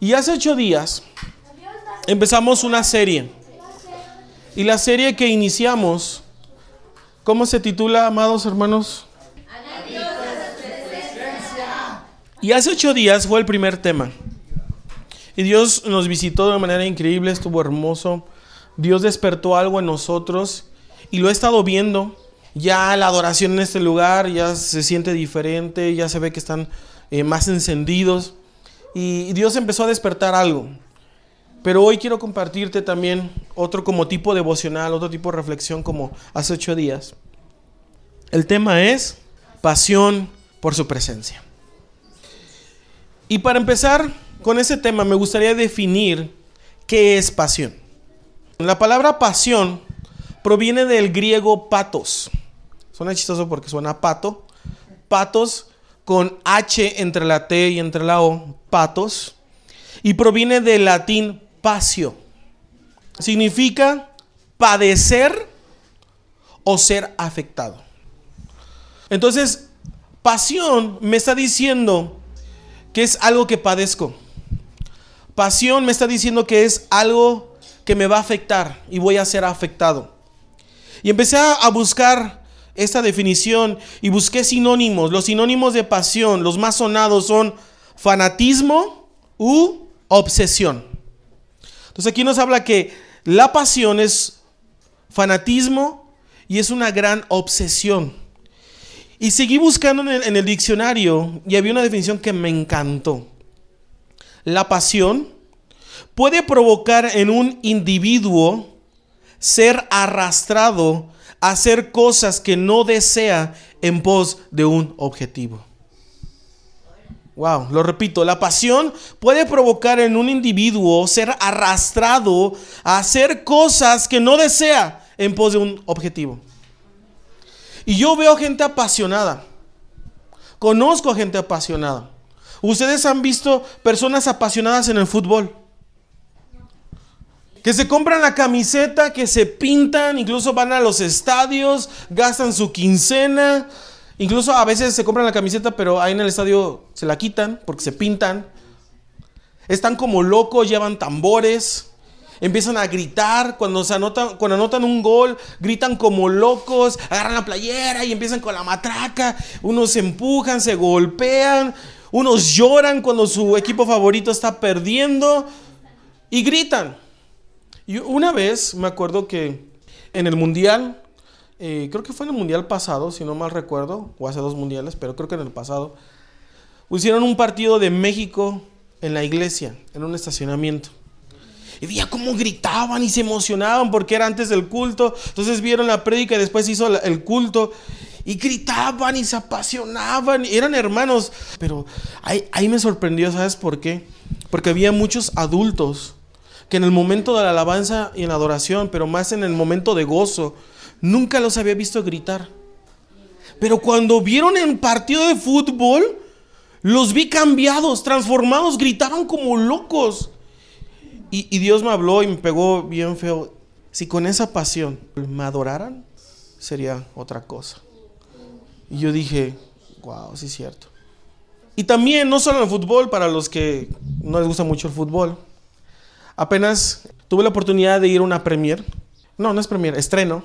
Y hace ocho días empezamos una serie. Y la serie que iniciamos, ¿cómo se titula, amados hermanos? Y hace ocho días fue el primer tema. Y Dios nos visitó de manera increíble, estuvo hermoso. Dios despertó algo en nosotros y lo he estado viendo. Ya la adoración en este lugar ya se siente diferente, ya se ve que están eh, más encendidos. Y Dios empezó a despertar algo. Pero hoy quiero compartirte también otro como tipo devocional, otro tipo de reflexión como hace ocho días. El tema es pasión por su presencia. Y para empezar con ese tema me gustaría definir qué es pasión. La palabra pasión proviene del griego patos. Suena chistoso porque suena pato. Patos con H entre la T y entre la O, patos. Y proviene del latín pasio. Significa padecer o ser afectado. Entonces, pasión me está diciendo que es algo que padezco. Pasión me está diciendo que es algo que me va a afectar y voy a ser afectado. Y empecé a buscar esta definición y busqué sinónimos. Los sinónimos de pasión, los más sonados son fanatismo u obsesión. Entonces aquí nos habla que la pasión es fanatismo y es una gran obsesión. Y seguí buscando en el, en el diccionario y había una definición que me encantó. La pasión puede provocar en un individuo ser arrastrado a hacer cosas que no desea en pos de un objetivo. Wow, lo repito, la pasión puede provocar en un individuo ser arrastrado a hacer cosas que no desea en pos de un objetivo. Y yo veo gente apasionada. Conozco gente apasionada. Ustedes han visto personas apasionadas en el fútbol. Que se compran la camiseta, que se pintan, incluso van a los estadios, gastan su quincena. Incluso a veces se compran la camiseta, pero ahí en el estadio se la quitan porque se pintan. Están como locos, llevan tambores. Empiezan a gritar cuando, se anotan, cuando anotan un gol, gritan como locos, agarran la playera y empiezan con la matraca. Unos se empujan, se golpean, unos lloran cuando su equipo favorito está perdiendo y gritan. Y una vez me acuerdo que en el mundial, eh, creo que fue en el mundial pasado, si no mal recuerdo, o hace dos mundiales, pero creo que en el pasado, hicieron un partido de México en la iglesia, en un estacionamiento. Y veía cómo gritaban y se emocionaban porque era antes del culto. Entonces vieron la prédica y después hizo el culto. Y gritaban y se apasionaban. Y eran hermanos. Pero ahí, ahí me sorprendió, ¿sabes por qué? Porque había muchos adultos que en el momento de la alabanza y en la adoración, pero más en el momento de gozo, nunca los había visto gritar. Pero cuando vieron en partido de fútbol, los vi cambiados, transformados, gritaban como locos. Y, y, Dios me habló y me pegó bien feo. Si con esa pasión me adoraran, sería otra cosa. Y yo dije, wow, sí es cierto. Y también, no solo en el fútbol, para los que no les gusta mucho el fútbol, Apenas tuve la oportunidad de ir a una premiere, no, no es premiere, estreno,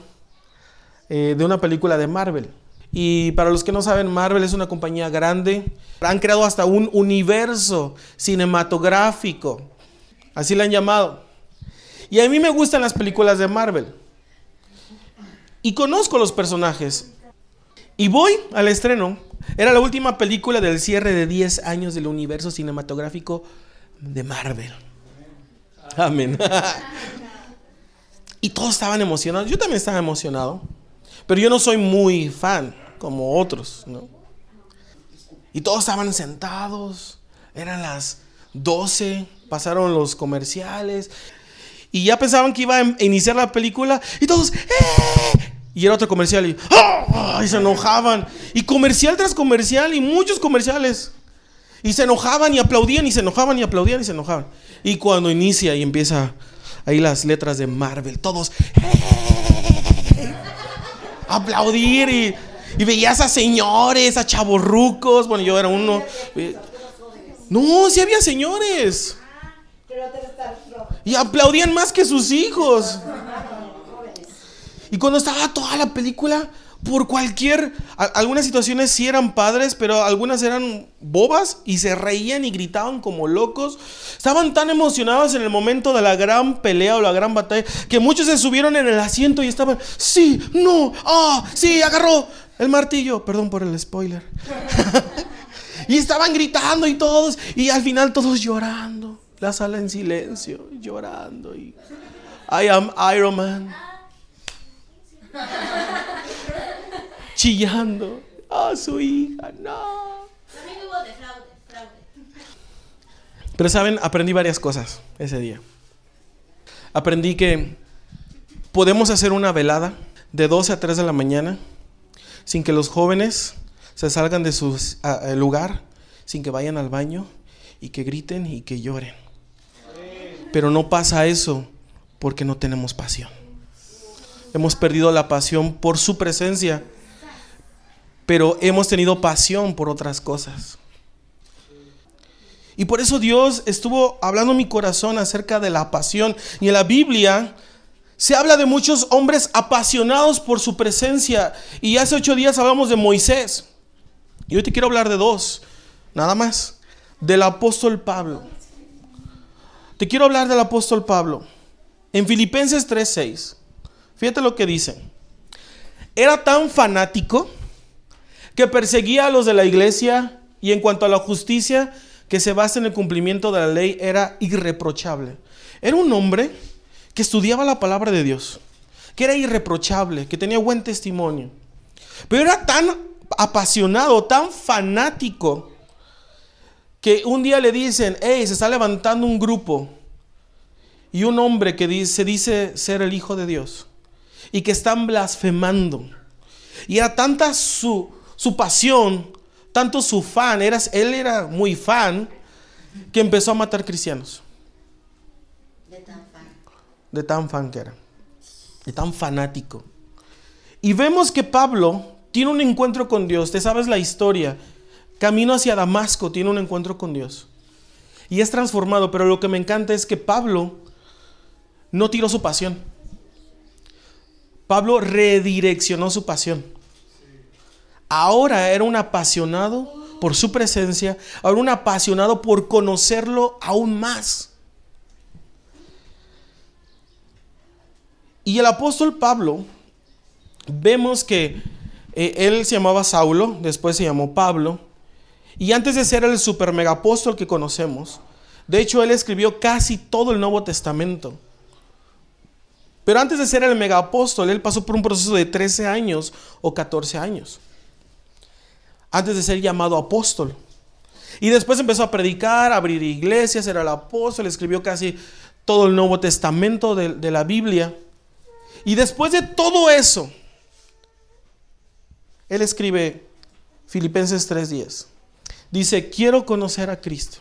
eh, de una película de Marvel. Y para los que no saben, Marvel es una compañía grande. Han creado hasta un universo cinematográfico. Así la han llamado. Y a mí me gustan las películas de Marvel. Y conozco los personajes. Y voy al estreno. Era la última película del cierre de 10 años del universo cinematográfico de Marvel. Amén. y todos estaban emocionados. Yo también estaba emocionado. Pero yo no soy muy fan como otros, ¿no? Y todos estaban sentados. Eran las 12. Pasaron los comerciales. Y ya pensaban que iba a iniciar la película. Y todos, ¡eh! Y era otro comercial y, ¡ah! y se enojaban. Y comercial tras comercial y muchos comerciales. Y se enojaban y aplaudían y se enojaban y aplaudían y se enojaban. Y cuando inicia y empieza ahí las letras de Marvel, todos aplaudir y, y veías a señores, a chavorrucos. Bueno, yo era uno. No, sí había señores. Y aplaudían más que sus hijos. Y cuando estaba toda la película, por cualquier, algunas situaciones sí eran padres, pero algunas eran bobas y se reían y gritaban como locos. Estaban tan emocionados en el momento de la gran pelea o la gran batalla que muchos se subieron en el asiento y estaban, sí, no, ah, sí, agarró el martillo. Perdón por el spoiler. y estaban gritando y todos, y al final todos llorando. La sala en silencio, llorando y I am Iron Man chillando. a su hija, no. Pero saben, aprendí varias cosas ese día. Aprendí que podemos hacer una velada de 12 a 3 de la mañana sin que los jóvenes se salgan de su lugar, sin que vayan al baño y que griten y que lloren. Pero no pasa eso porque no tenemos pasión. Hemos perdido la pasión por su presencia pero hemos tenido pasión por otras cosas. Y por eso Dios estuvo hablando en mi corazón acerca de la pasión. Y en la Biblia se habla de muchos hombres apasionados por su presencia. Y hace ocho días hablamos de Moisés. Y hoy te quiero hablar de dos, nada más. Del apóstol Pablo. Te quiero hablar del apóstol Pablo. En Filipenses 3:6. Fíjate lo que dice. Era tan fanático que perseguía a los de la iglesia y en cuanto a la justicia que se basa en el cumplimiento de la ley era irreprochable. Era un hombre que estudiaba la palabra de Dios, que era irreprochable, que tenía buen testimonio. Pero era tan apasionado, tan fanático, que un día le dicen, hey, se está levantando un grupo y un hombre que se dice ser el Hijo de Dios y que están blasfemando. Y era tanta su, su pasión, tanto su fan, era, él era muy fan, que empezó a matar cristianos. De tan fan. De tan fan que era. De tan fanático. Y vemos que Pablo tiene un encuentro con Dios. Te sabes la historia. Camino hacia Damasco tiene un encuentro con Dios. Y es transformado. Pero lo que me encanta es que Pablo no tiró su pasión. Pablo redireccionó su pasión. Ahora era un apasionado por su presencia, ahora un apasionado por conocerlo aún más. Y el apóstol Pablo, vemos que eh, él se llamaba Saulo, después se llamó Pablo, y antes de ser el super mega apóstol que conocemos, de hecho él escribió casi todo el Nuevo Testamento. Pero antes de ser el mega apóstol, él pasó por un proceso de 13 años o 14 años antes de ser llamado apóstol. Y después empezó a predicar, a abrir iglesias, era el apóstol, escribió casi todo el Nuevo Testamento de, la Biblia. Y después de todo eso, él escribe Filipenses 3:10. Dice, quiero conocer a Cristo.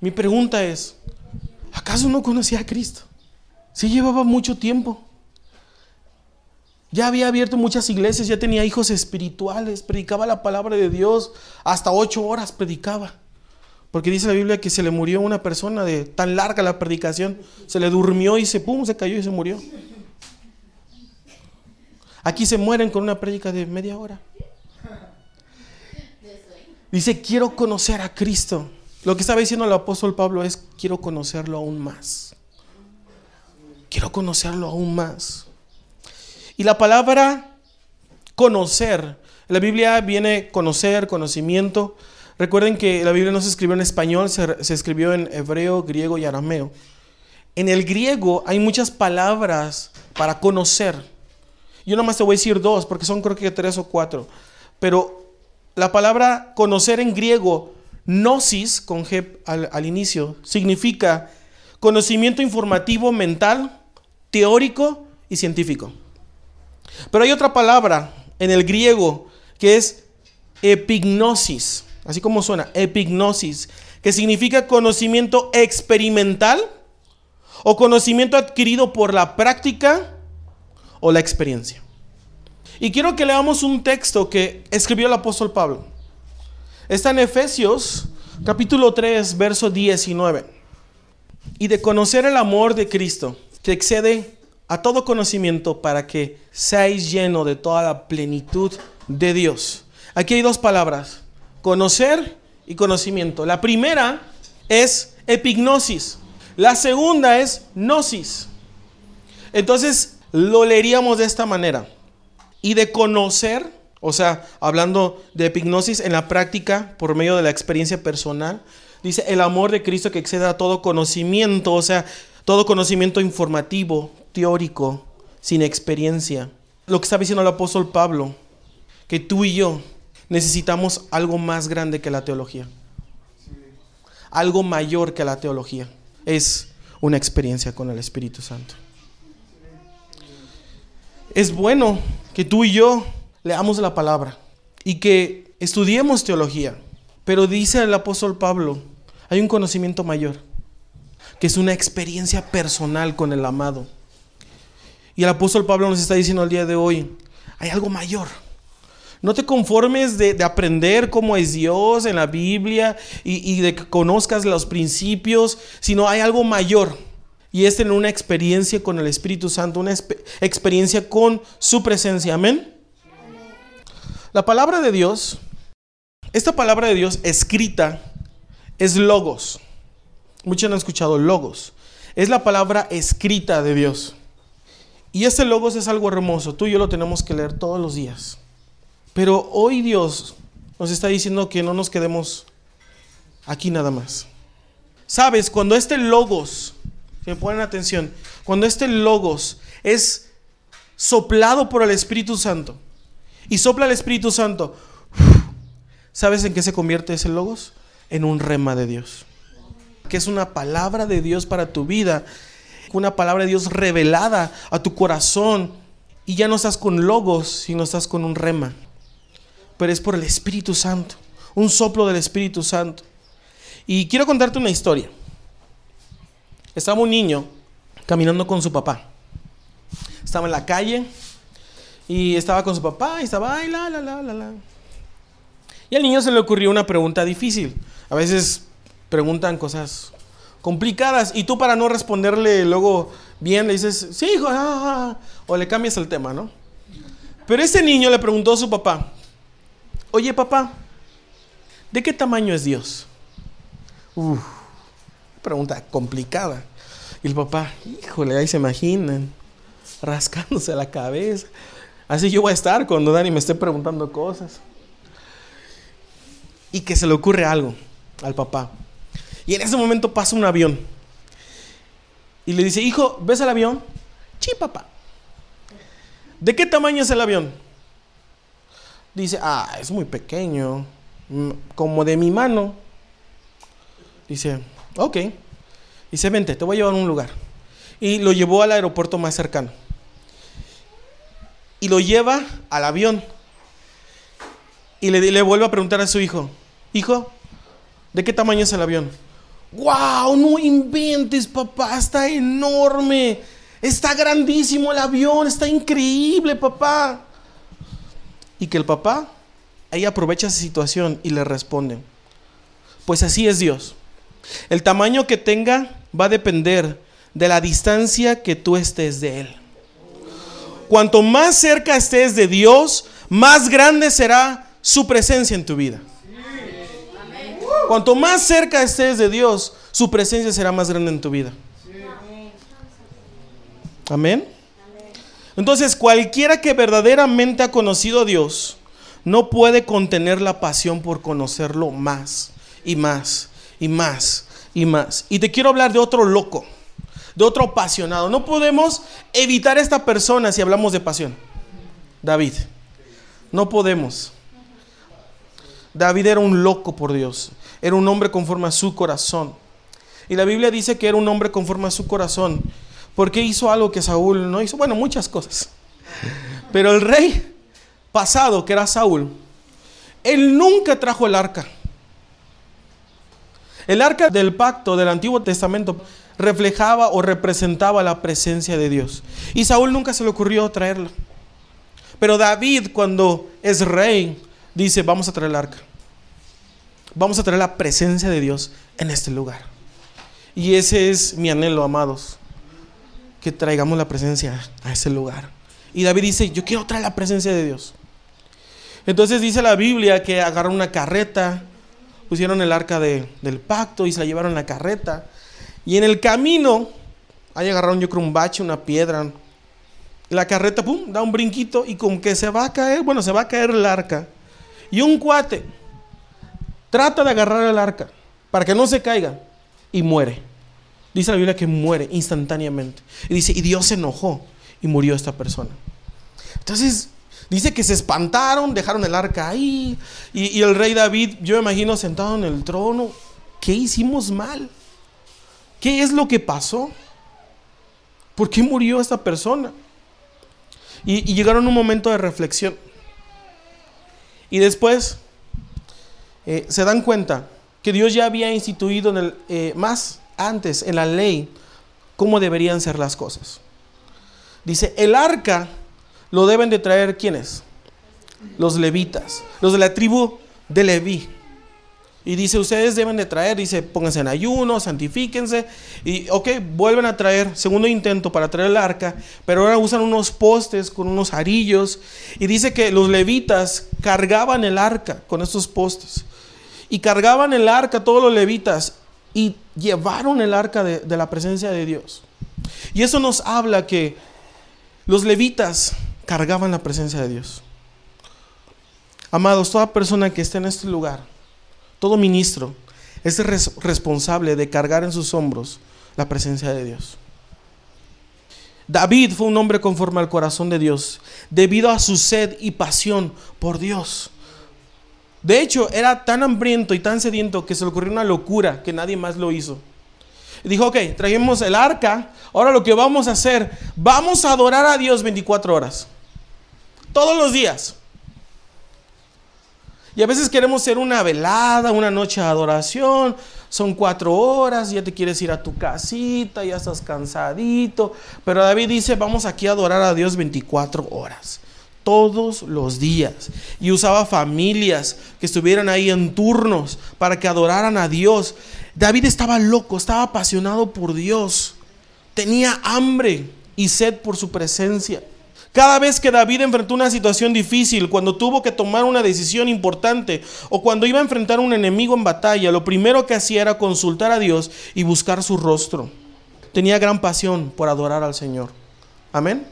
Mi pregunta es, ¿acaso no conocía a Cristo? Si llevaba mucho tiempo. Ya había abierto muchas iglesias, ya tenía hijos espirituales, predicaba la palabra de Dios, hasta ocho horas predicaba. Porque dice la Biblia que se le murió una persona de tan larga la predicación, se le durmió y se pum, se cayó y se murió. Aquí se mueren con una predica de media hora. Dice, quiero conocer a Cristo. Lo que estaba diciendo el apóstol Pablo es, quiero conocerlo aún más. Quiero conocerlo aún más. Y la palabra conocer, la Biblia viene conocer, conocimiento. Recuerden que la Biblia no se escribió en español, se, escribió en hebreo, griego y arameo. En el griego hay muchas palabras para conocer. Yo nomás te voy a decir dos, porque son creo que tres o cuatro. Pero la palabra conocer en griego, gnosis, con G al, al inicio, significa conocimiento informativo mental, teórico y científico. Pero hay otra palabra en el griego que es epignosis, así como suena, epignosis, que significa conocimiento experimental o conocimiento adquirido por la práctica o la experiencia. Y quiero que leamos un texto que escribió el apóstol Pablo. Está en Efesios capítulo 3, verso 19. y de conocer el amor de Cristo, que excede a todo conocimiento para que seáis lleno de toda la plenitud de Dios. Aquí hay dos palabras, conocer y conocimiento. La primera es epignosis, la segunda es gnosis. Entonces lo leeríamos de esta manera. Y de conocer, o sea, hablando de epignosis en la práctica por medio de la experiencia personal, dice el amor de Cristo que exceda a todo conocimiento, o sea, todo conocimiento informativo, teórico, sin experiencia. Lo que está diciendo el apóstol Pablo, que tú y yo necesitamos algo más grande que la teología. Algo mayor que la teología. Es una experiencia con el Espíritu Santo. Es bueno que tú y yo leamos la palabra y que estudiemos teología. Pero dice el apóstol Pablo, hay un conocimiento mayor, que es una experiencia personal con el amado. Y el apóstol Pablo nos está diciendo el día de hoy, hay algo mayor. No te conformes de, aprender cómo es Dios en la Biblia y, y, de que conozcas los principios, sino hay algo mayor. Y es tener una experiencia con el Espíritu Santo, una experiencia con su presencia. Amén. La palabra de Dios, esta palabra de Dios escrita es logos. Muchos han escuchado logos. Es la palabra escrita de Dios. Y este logos es algo hermoso. Tú y yo lo tenemos que leer todos los días. Pero hoy Dios nos está diciendo que no nos quedemos aquí nada más. Sabes, cuando este logos, si me ponen atención, cuando este logos es soplado por el Espíritu Santo y sopla el Espíritu Santo, ¿sabes en qué se convierte ese logos? En un rema de Dios. Que es una palabra de Dios para tu vida una palabra de Dios revelada a tu corazón y ya no estás con logos, sino estás con un rema. Pero es por el Espíritu Santo, un soplo del Espíritu Santo. Y quiero contarte una historia. Estaba un niño caminando con su papá. Estaba en la calle y estaba con su papá y estaba, la, la, la, la, la. Y al niño se le ocurrió una pregunta difícil. A veces preguntan cosas complicadas y tú para no responderle luego bien le dices, sí, hijo, ah, ah, ah", o le cambias el tema, ¿no? Pero ese niño le preguntó a su papá, oye papá, ¿de qué tamaño es Dios? Uf, pregunta complicada. Y el papá, híjole, ahí se imaginan, rascándose la cabeza. Así yo voy a estar cuando Dani me esté preguntando cosas. Y que se le ocurre algo al papá. Y en ese momento pasa un avión. Y le dice, hijo, ¿ves el avión? Sí, papá. ¿De qué tamaño es el avión? Dice, ah, es muy pequeño, mm, como de mi mano. Dice, ok. Dice, vente, te voy a llevar a un lugar. Y lo llevó al aeropuerto más cercano. Y lo lleva al avión. Y le, le vuelve a preguntar a su hijo, hijo, ¿de qué tamaño es el avión? ¡Wow! No inventes, papá, está enorme. Está grandísimo el avión, está increíble, papá. Y que el papá ahí aprovecha esa situación y le responde, pues así es Dios. El tamaño que tenga va a depender de la distancia que tú estés de Él. Cuanto más cerca estés de Dios, más grande será su presencia en tu vida. Cuanto más cerca estés de Dios, su presencia será más grande en tu vida. Amén. Entonces, cualquiera que verdaderamente ha conocido a Dios, no puede contener la pasión por conocerlo más y más y más y más. Y te quiero hablar de otro loco, de otro apasionado. No podemos evitar esta persona si hablamos de pasión. David. No podemos. David era un loco por Dios. Era un hombre conforme a su corazón. Y la Biblia dice que era un hombre conforme a su corazón. Porque hizo algo que Saúl no hizo. Bueno, muchas cosas. Pero el rey pasado, que era Saúl, él nunca trajo el arca. El arca del pacto del Antiguo Testamento reflejaba o representaba la presencia de Dios. Y Saúl nunca se le ocurrió traerla. Pero David, cuando es rey, dice, vamos a traer el arca. Vamos a traer la presencia de Dios en este lugar. Y ese es mi anhelo, amados, que traigamos la presencia a ese lugar. Y David dice, yo quiero traer la presencia de Dios. Entonces dice la Biblia que agarraron una carreta, pusieron el arca del pacto y se la llevaron en la carreta. Y en el camino, ahí agarraron yo creo un bache, una piedra. La carreta, pum, da un brinquito y como que se va a caer, bueno, se va a caer el arca. Y un cuate trata de agarrar el arca para que no se caiga y muere. Dice la Biblia que muere instantáneamente. Y dice, y Dios se enojó y murió esta persona. Entonces, dice que se espantaron, dejaron el arca ahí. Y, el rey David, yo me imagino sentado en el trono, ¿qué hicimos mal? ¿Qué es lo que pasó? ¿Por qué murió esta persona? Y, y llegaron un momento de reflexión. Y después eh, se dan cuenta que Dios ya había instituido en el, eh, más antes en la ley cómo deberían ser las cosas. Dice, el arca lo deben de traer ¿quiénes? Los levitas, los de la tribu de Leví. Y dice, ustedes deben de traer, dice, pónganse en ayuno, santifíquense. Y, ok, vuelven a traer, segundo intento para traer el arca, pero ahora usan unos postes con unos arillos. Y dice que los levitas cargaban el arca con estos postes. Y cargaban el arca todos los levitas y llevaron el arca de, la presencia de Dios. Y eso nos habla que los levitas cargaban la presencia de Dios. Amados, toda persona que esté en este lugar, todo ministro, es responsable de cargar en sus hombros la presencia de Dios. David fue un hombre conforme al corazón de Dios, debido a su sed y pasión por Dios. De hecho, era tan hambriento y tan sediento que se le ocurrió una locura que nadie más lo hizo. Dijo, ok, trajimos el arca, ahora lo que vamos a hacer, vamos a adorar a Dios 24 horas. Todos los días. Y a veces queremos ser una velada, una noche de adoración. Son cuatro horas, ya te quieres ir a tu casita, ya estás cansadito. Pero David dice, vamos aquí a adorar a Dios 24 horas. Todos los días. Y usaba familias que estuvieran ahí en turnos para que adoraran a Dios. David estaba loco, estaba apasionado por Dios. Tenía hambre y sed por su presencia. Cada vez que David enfrentó una situación difícil, cuando tuvo que tomar una decisión importante o cuando iba a enfrentar a un enemigo en batalla, lo primero que hacía era consultar a Dios y buscar su rostro. Tenía gran pasión por adorar al Señor. Amén.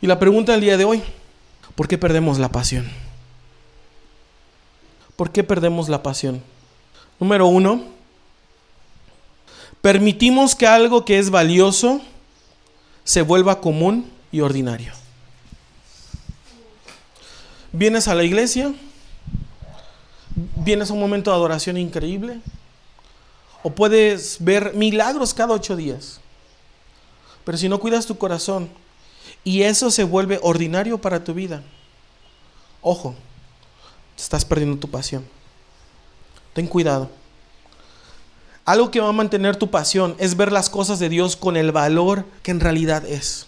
Y la pregunta del día de hoy, ¿por qué perdemos la pasión? ¿Por qué perdemos la pasión? Número uno, permitimos que algo que es valioso, se vuelva común y ordinario. Vienes a la iglesia, vienes a un momento de adoración increíble, o puedes ver milagros cada ocho días. Pero si no cuidas tu corazón y eso se vuelve ordinario para tu vida, ojo, estás perdiendo tu pasión. Ten cuidado. Algo que va a mantener tu pasión es ver las cosas de Dios con el valor que en realidad es.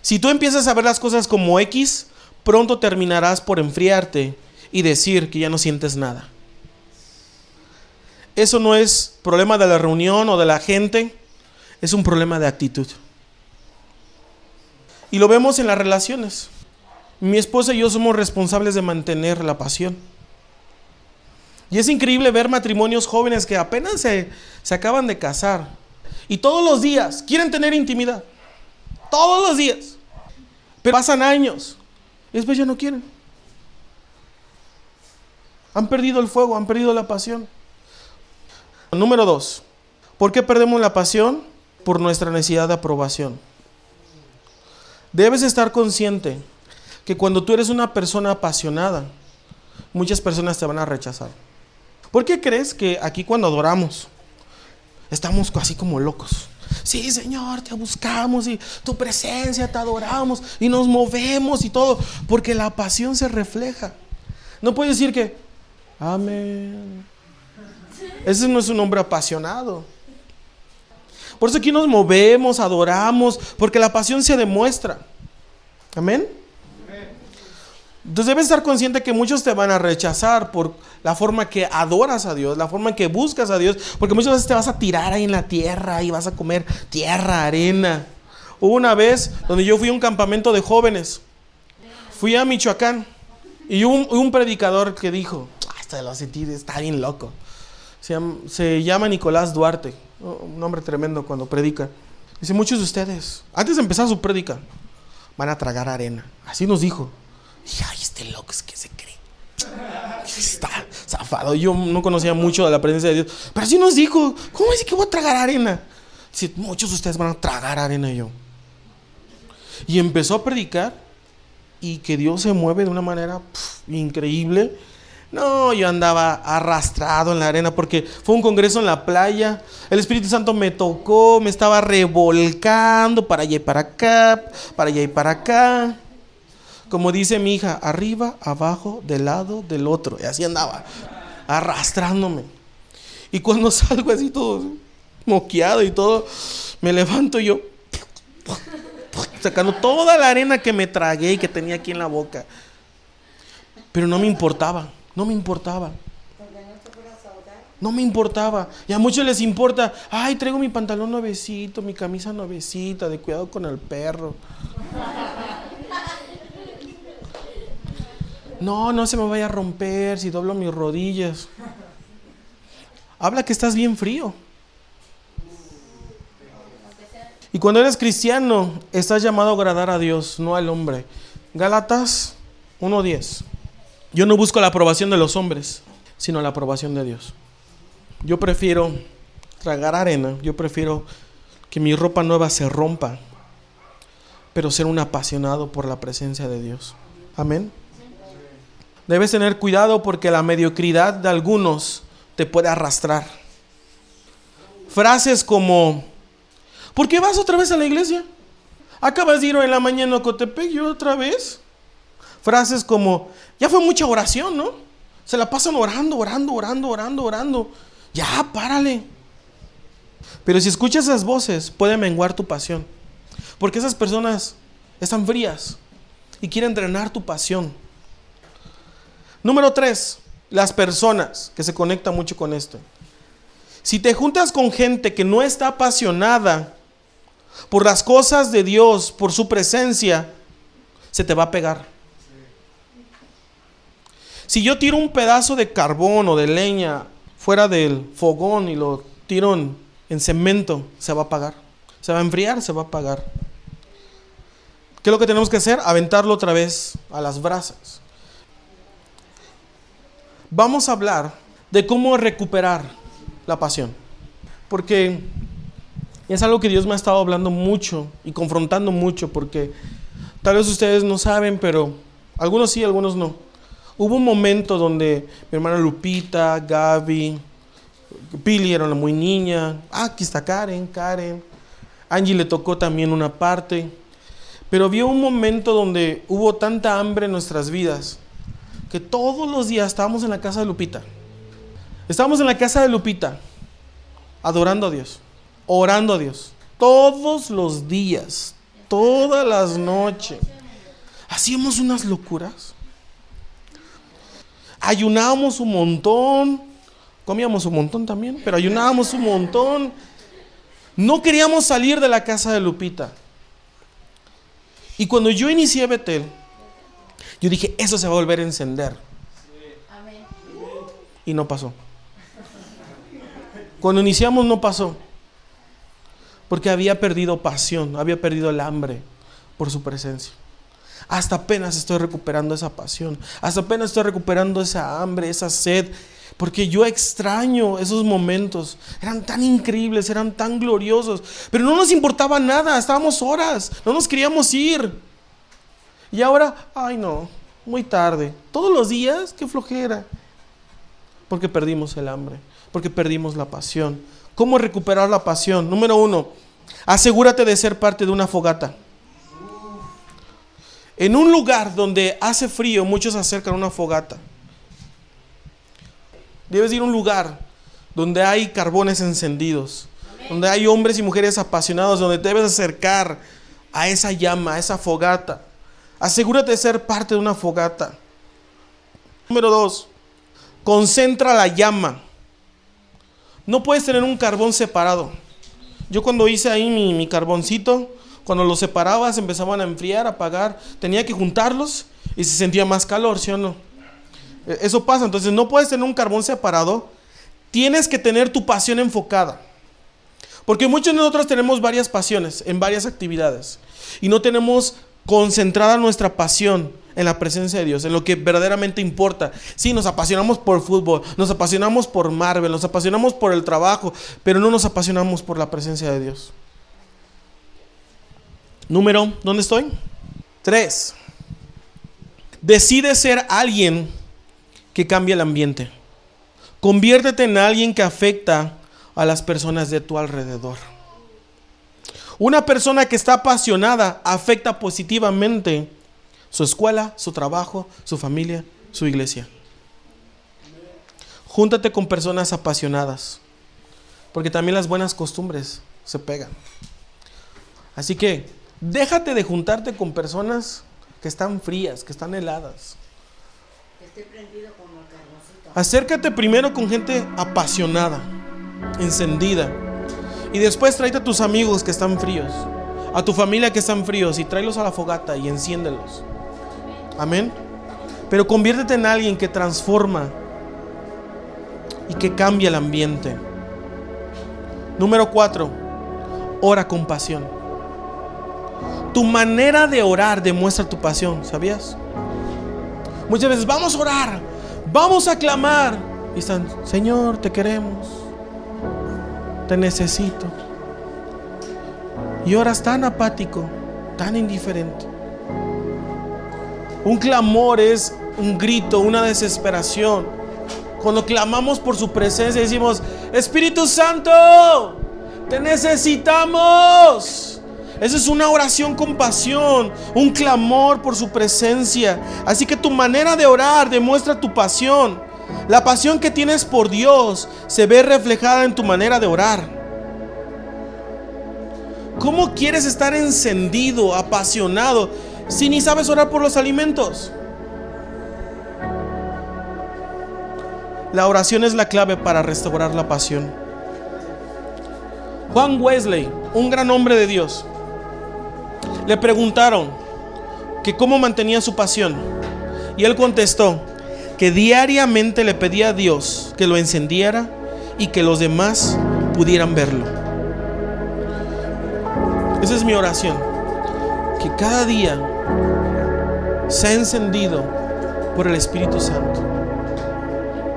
Si tú empiezas a ver las cosas como X, pronto terminarás por enfriarte y decir que ya no sientes nada. Eso no es problema de la reunión o de la gente, es un problema de actitud. Y lo vemos en las relaciones. Mi esposa y yo somos responsables de mantener la pasión. Y es increíble ver matrimonios jóvenes que apenas se, acaban de casar y todos los días quieren tener intimidad. Todos los días. Pero pasan años y después ya no quieren. Han perdido el fuego, han perdido la pasión. Número dos, ¿por qué perdemos la pasión? Por nuestra necesidad de aprobación. Debes estar consciente que cuando tú eres una persona apasionada, muchas personas te van a rechazar. ¿Por qué crees que aquí cuando adoramos estamos así como locos? Sí, Señor, te buscamos y tu presencia te adoramos y nos movemos y todo, porque la pasión se refleja. No puedes decir que, amén. Ese no es un hombre apasionado. Por eso aquí nos movemos, adoramos, porque la pasión se demuestra. Amén. Entonces debes estar consciente que muchos te van a rechazar por la forma que adoras a Dios, la forma que buscas a Dios, porque muchas veces te vas a tirar ahí en la tierra y vas a comer tierra, arena. Hubo una vez donde yo fui a un campamento de jóvenes, fui a Michoacán y hubo un, predicador que dijo, ah, de lo sentí, está bien loco. Se llama, se llama Nicolás Duarte, un hombre tremendo cuando predica. Dice, muchos de ustedes, antes de empezar su prédica, van a tragar arena. Así nos dijo. Y ay, este loco es que se cree. Está zafado. Yo no conocía mucho de la presencia de Dios. Pero así nos dijo, ¿cómo es que voy a tragar arena? Dice, muchos de ustedes van a tragar arena yo. Y empezó a predicar y que Dios se mueve de una manera increíble no, yo andaba arrastrado en la arena porque fue un congreso en la playa. El Espíritu Santo me tocó, me estaba revolcando para allá y para acá, para allá y para acá. Como dice mi hija, arriba, abajo, del lado, del otro. Y así andaba, arrastrándome. Y cuando salgo así todo moqueado y todo, me levanto yo, sacando toda la arena que me tragué y que tenía aquí en la boca. Pero no me importaba. No me importaba. No me importaba. Y a muchos les importa, ay, traigo mi pantalón nuevecito, mi camisa nuevecita, de cuidado con el perro. No, no se me vaya a romper si doblo mis rodillas. Habla que estás bien frío. Y cuando eres cristiano, estás llamado a agradar a Dios, no al hombre. Gálatas 1.10. Yo no busco la aprobación de los hombres, sino la aprobación de Dios. Yo prefiero tragar arena, yo prefiero que mi ropa nueva se rompa, pero ser un apasionado por la presencia de Dios. Amén. Debes tener cuidado porque la mediocridad de algunos te puede arrastrar. Frases como, ¿por qué vas otra vez a la iglesia? Acabas de ir en la mañana a Cotepec y otra vez. Frases como, ya fue mucha oración, ¿no? Se la pasan orando, orando, orando, orando, orando. Ya, párale. Pero si escuchas esas voces, puede menguar tu pasión. Porque esas personas están frías y quieren drenar tu pasión. Número tres, las personas que se conectan mucho con esto. Si te juntas con gente que no está apasionada por las cosas de Dios, por su presencia, se te va a pegar. Si yo tiro un pedazo de carbón o de leña fuera del fogón y lo tiro en, cemento, se va a apagar. Se va a enfriar, se va a apagar. ¿Qué es lo que tenemos que hacer? Aventarlo otra vez a las brasas. Vamos a hablar de cómo recuperar la pasión. Porque es algo que Dios me ha estado hablando mucho y confrontando mucho porque tal vez ustedes no saben, pero algunos sí, algunos no. Hubo un momento donde mi hermana Lupita, Gaby, Pili era muy niña. Ah, aquí está Karen, Karen. Angie le tocó también una parte. Pero había un momento donde hubo tanta hambre en nuestras vidas que todos los días estábamos en la casa de Lupita. Estábamos en la casa de Lupita, adorando a Dios, orando a Dios. Todos los días, todas las noches. Hacíamos unas locuras ayunábamos un montón, comíamos un montón también, pero ayunábamos un montón. No queríamos salir de la casa de Lupita. Y cuando yo inicié Betel, yo dije, eso se va a volver a encender. Y no pasó. Cuando iniciamos no pasó. Porque había perdido pasión, había perdido el hambre por su presencia. Hasta apenas estoy recuperando esa pasión. Hasta apenas estoy recuperando esa hambre, esa sed. Porque yo extraño esos momentos. Eran tan increíbles, eran tan gloriosos. Pero no nos importaba nada. Estábamos horas. No nos queríamos ir. Y ahora, ay no, muy tarde. Todos los días, qué flojera. Porque perdimos el hambre. Porque perdimos la pasión. ¿Cómo recuperar la pasión? Número uno, asegúrate de ser parte de una fogata. En un lugar donde hace frío, muchos acercan a una fogata. Debes ir a un lugar donde hay carbones encendidos, donde hay hombres y mujeres apasionados, donde debes acercar a esa llama, a esa fogata, Asegúrate de ser parte de una fogata. Número dos, concentra la llama. No puedes tener un carbón separado. Yo cuando hice ahí mi, mi carboncito, cuando los separaba se empezaban a enfriar, a apagar. Tenía que juntarlos y se sentía más calor, ¿sí o no? E, Eso pasa, entonces no puedes tener un carbón separado. Tienes que tener tu pasión enfocada. Porque muchos de nosotros tenemos varias pasiones en varias actividades y no tenemos concentrada nuestra pasión en la presencia de Dios, en lo que verdaderamente importa. Sí, nos apasionamos por fútbol, nos apasionamos por Marvel, nos apasionamos por el trabajo, pero no nos apasionamos por la presencia de Dios. Número, ¿dónde estoy? Tres. Decide ser alguien que cambie el ambiente. Conviértete en alguien que afecta a las personas de tu alrededor. Una persona que está apasionada afecta positivamente su escuela, su trabajo, su familia, su iglesia. Júntate con personas apasionadas, porque también las buenas costumbres se pegan. Así que déjate de juntarte con personas que están frías, que están heladas. Acércate primero con gente apasionada, encendida. Y después tráete a tus amigos que están fríos, a tu familia que están fríos y tráelos a la fogata y enciéndelos. Amén. Pero conviértete en alguien que transforma y que cambia el ambiente. Número cuatro, ora con pasión. Tu manera de orar demuestra tu pasión, ¿sabías? Muchas veces vamos a orar, vamos a clamar. Y están, Señor, te queremos, te necesito. Y oras tan apático, tan indiferente. Un clamor es un grito, una desesperación. Cuando clamamos por su presencia decimos, Espíritu Santo, te necesitamos. Esa es una oración con pasión, un clamor por su presencia. Así que tu manera de orar demuestra tu pasión. La pasión que tienes por Dios se ve reflejada en tu manera de orar. ¿Cómo quieres estar encendido, apasionado, si ni sabes orar por los alimentos? La oración es la clave para restaurar la pasión. Juan Wesley, un gran hombre de Dios, le preguntaron que cómo mantenía su pasión. Y él contestó que diariamente le pedía a Dios que lo encendiera y que los demás pudieran verlo. Esa es mi oración. Que cada día sea encendido por el Espíritu Santo.